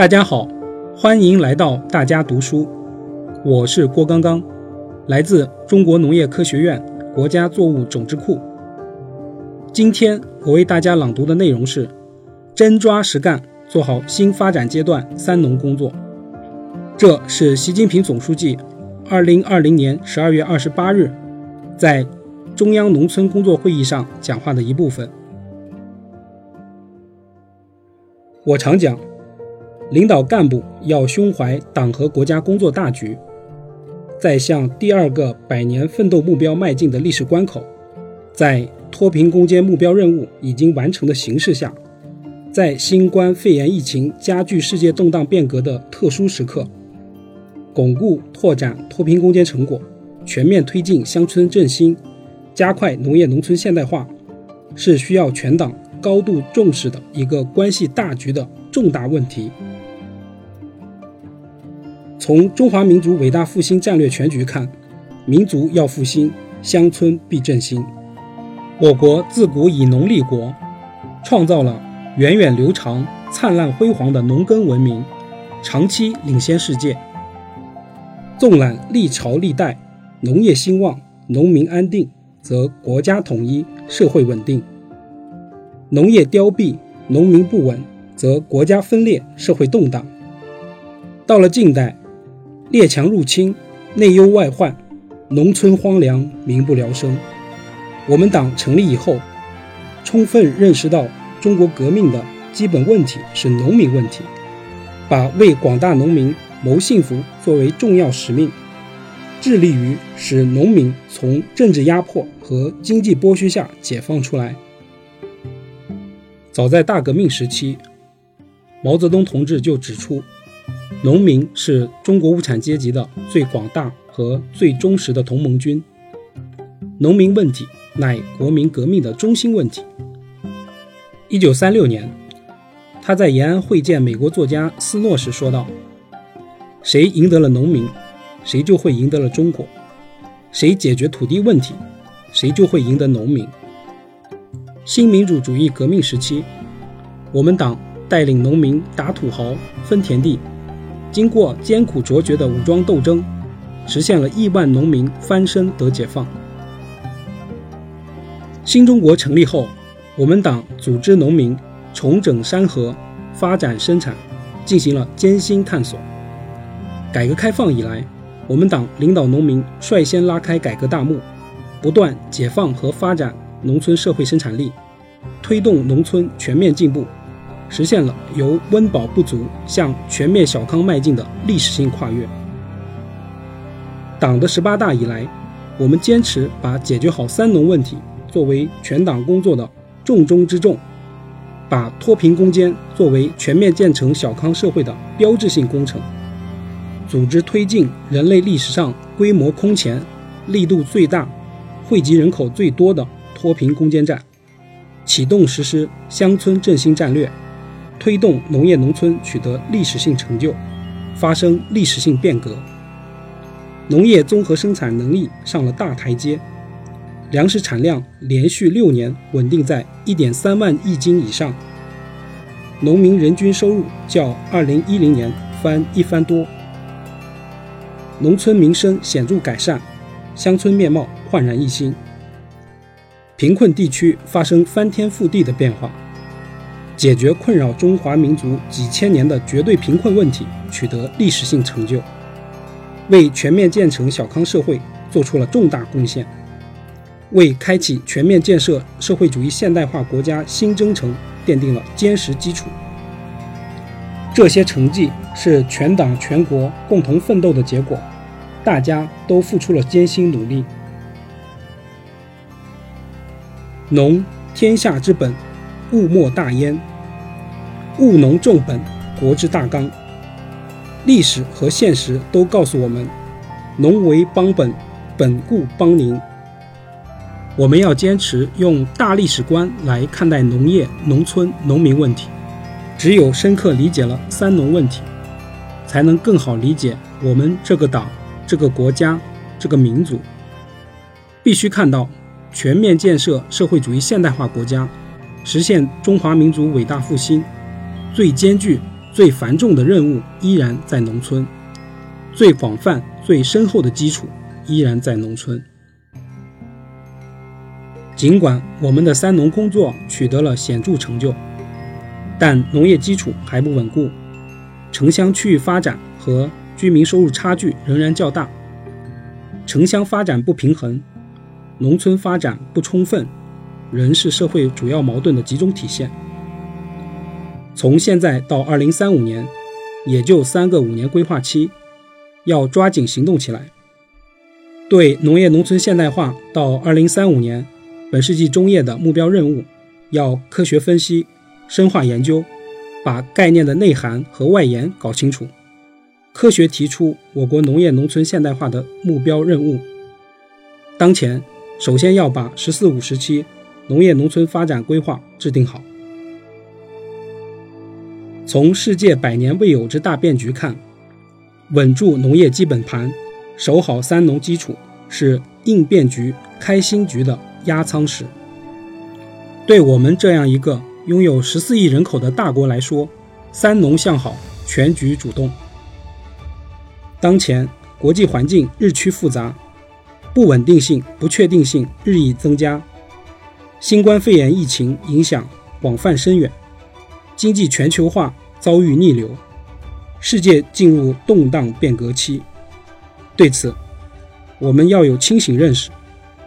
大家好，欢迎来到大家读书，我是郭刚刚，来自中国农业科学院国家作物种质库。今天我为大家朗读的内容是：真抓实干，做好新发展阶段“三农”工作。这是习近平总书记二零二零年十二月二十八日在中央农村工作会议上讲话的一部分。我常讲，领导干部要胸怀党和国家工作大局，在向第二个百年奋斗目标迈进的历史关口，在脱贫攻坚目标任务已经完成的形势下，在新冠肺炎疫情加剧世界动荡变革的特殊时刻，巩固拓展脱贫攻坚成果，全面推进乡村振兴，加快农业农村现代化，是需要全党。高度重视的一个关系大局的重大问题。从中华民族伟大复兴战略全局看，民族要复兴，乡村必振兴。我国自古以农立国，创造了源远流长、灿烂辉煌的农耕文明，长期领先世界。纵览历朝历代，农业兴旺，农民安定，则国家统一，社会稳定。农业凋敝，农民不稳，则国家分裂，社会动荡。到了近代，列强入侵，内忧外患，农村荒凉，民不聊生。我们党成立以后，充分认识到中国革命的基本问题是农民问题，把为广大农民谋幸福作为重要使命，致力于使农民从政治压迫和经济剥削下解放出来。早在大革命时期，毛泽东同志就指出，农民是中国无产阶级的最广大和最忠实的同盟军。农民问题乃国民革命的中心问题。一九三六年，他在延安会见美国作家斯诺时说道：“谁赢得了农民，谁就会赢得了中国；谁解决土地问题，谁就会赢得农民。”新民主主义革命时期，我们党带领农民打土豪、分田地，经过艰苦卓绝的武装斗争，实现了亿万农民翻身得解放。新中国成立后，我们党组织农民重整山河、发展生产，进行了艰辛探索。改革开放以来，我们党领导农民率先拉开改革大幕，不断解放和发展。农村社会生产力，推动农村全面进步，实现了由温饱不足向全面小康迈进的历史性跨越。党的十八大以来，我们坚持把解决好“三农”问题作为全党工作的重中之重，把脱贫攻坚作为全面建成小康社会的标志性工程，组织推进人类历史上规模空前、力度最大、惠及人口最多的。脱贫攻坚战，启动实施乡村振兴战略，推动农业农村取得历史性成就，发生历史性变革。农业综合生产能力上了大台阶，粮食产量连续六年稳定在一点三万亿斤以上，农民人均收入较二零一零年翻一番多，农村民生显著改善，乡村面貌焕然一新。贫困地区发生翻天覆地的变化，解决困扰中华民族几千年的绝对贫困问题取得历史性成就，为全面建成小康社会做出了重大贡献，为开启全面建设社会主义现代化国家新征程奠定了坚实基础。这些成绩是全党全国共同奋斗的结果，大家都付出了艰辛努力。农，天下之本，物莫大焉。务农重本，国之大纲。历史和现实都告诉我们，农为邦本，本固邦宁。我们要坚持用大历史观来看待农业、农村、农民问题。只有深刻理解了“三农”问题，才能更好理解我们这个党、这个国家、这个民族。必须看到。全面建设社会主义现代化国家，实现中华民族伟大复兴，最艰巨、最繁重的任务依然在农村，最广泛、最深厚的基础依然在农村。尽管我们的三农工作取得了显著成就，但农业基础还不稳固，城乡区域发展和居民收入差距仍然较大，城乡发展不平衡，农村发展不充分，仍是社会主要矛盾的集中体现。从现在到二零三五年，也就三个五年规划期，要抓紧行动起来，对农业农村现代化到二零三五年。本世纪中叶的目标任务，要科学分析、深化研究，把概念的内涵和外延搞清楚，科学提出我国农业农村现代化的目标任务。当前，首先要把“十四五”时期农业农村发展规划制定好。从世界百年未有之大变局看，稳住农业基本盘，守好三农基础，是应变局、开新局的。压舱石，对我们这样一个拥有十四亿人口的大国来说，三农向好，全局主动。当前国际环境日趋复杂，不稳定性、不确定性日益增加，新冠肺炎疫情影响广泛深远，经济全球化遭遇逆流，世界进入动荡变革期。对此，我们要有清醒认识。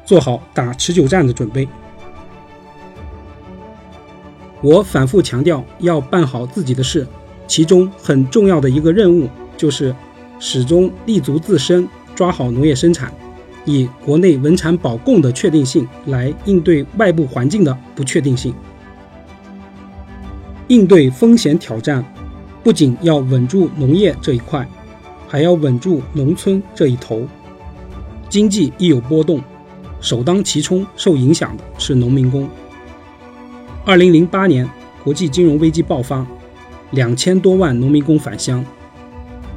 做好打持久战的准备。我反复强调要办好自己的事，其中很重要的一个任务就是始终立足自身，抓好农业生产，以国内稳产保供的确定性来应对外部环境的不确定性。应对风险挑战，不仅要稳住农业这一块，还要稳住农村这一头。经济一有波动。首当其冲受影响的是农民工。二零零八年国际金融危机爆发，两千多万农民工返乡。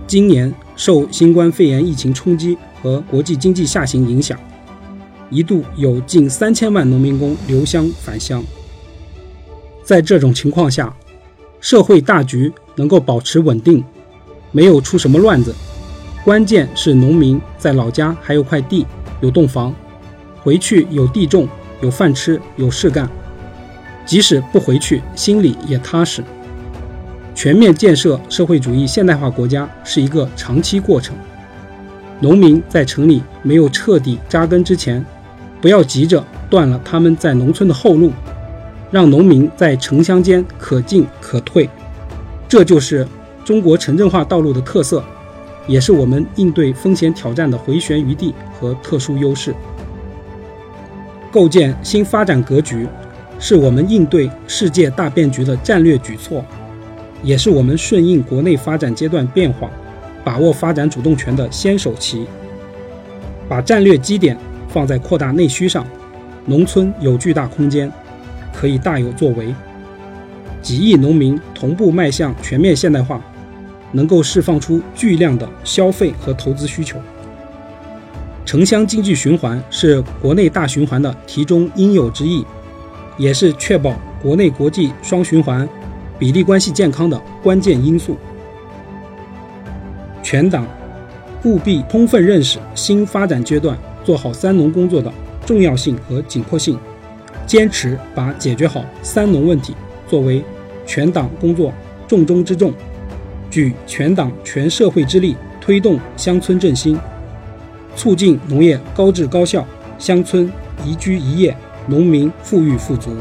今年受新冠肺炎疫情冲击和国际经济下行影响，一度有近三千万农民工留乡返乡。在这种情况下，社会大局能够保持稳定，没有出什么乱子。关键是农民在老家还有块地，有栋房。回去有地种，有饭吃，有事干，即使不回去，心里也踏实。全面建设社会主义现代化国家是一个长期过程。农民在城里没有彻底扎根之前，不要急着断了他们在农村的后路，让农民在城乡间可进可退。这就是中国城镇化道路的特色，也是我们应对风险挑战的回旋余地和特殊优势。构建新发展格局，是我们应对世界大变局的战略举措，也是我们顺应国内发展阶段变化、把握发展主动权的先手棋。把战略基点放在扩大内需上，农村有巨大空间，可以大有作为。几亿农民同步迈向全面现代化，能够释放出巨量的消费和投资需求。城乡经济循环是国内大循环的题中应有之义，也是确保国内国际双循环比例关系健康的关键因素。全党务必充分认识新发展阶段做好三农工作的重要性和紧迫性，坚持把解决好三农问题作为全党工作重中之重，举全党全社会之力推动乡村振兴。促进农业高质高效，乡村宜居宜业，农民富裕富足。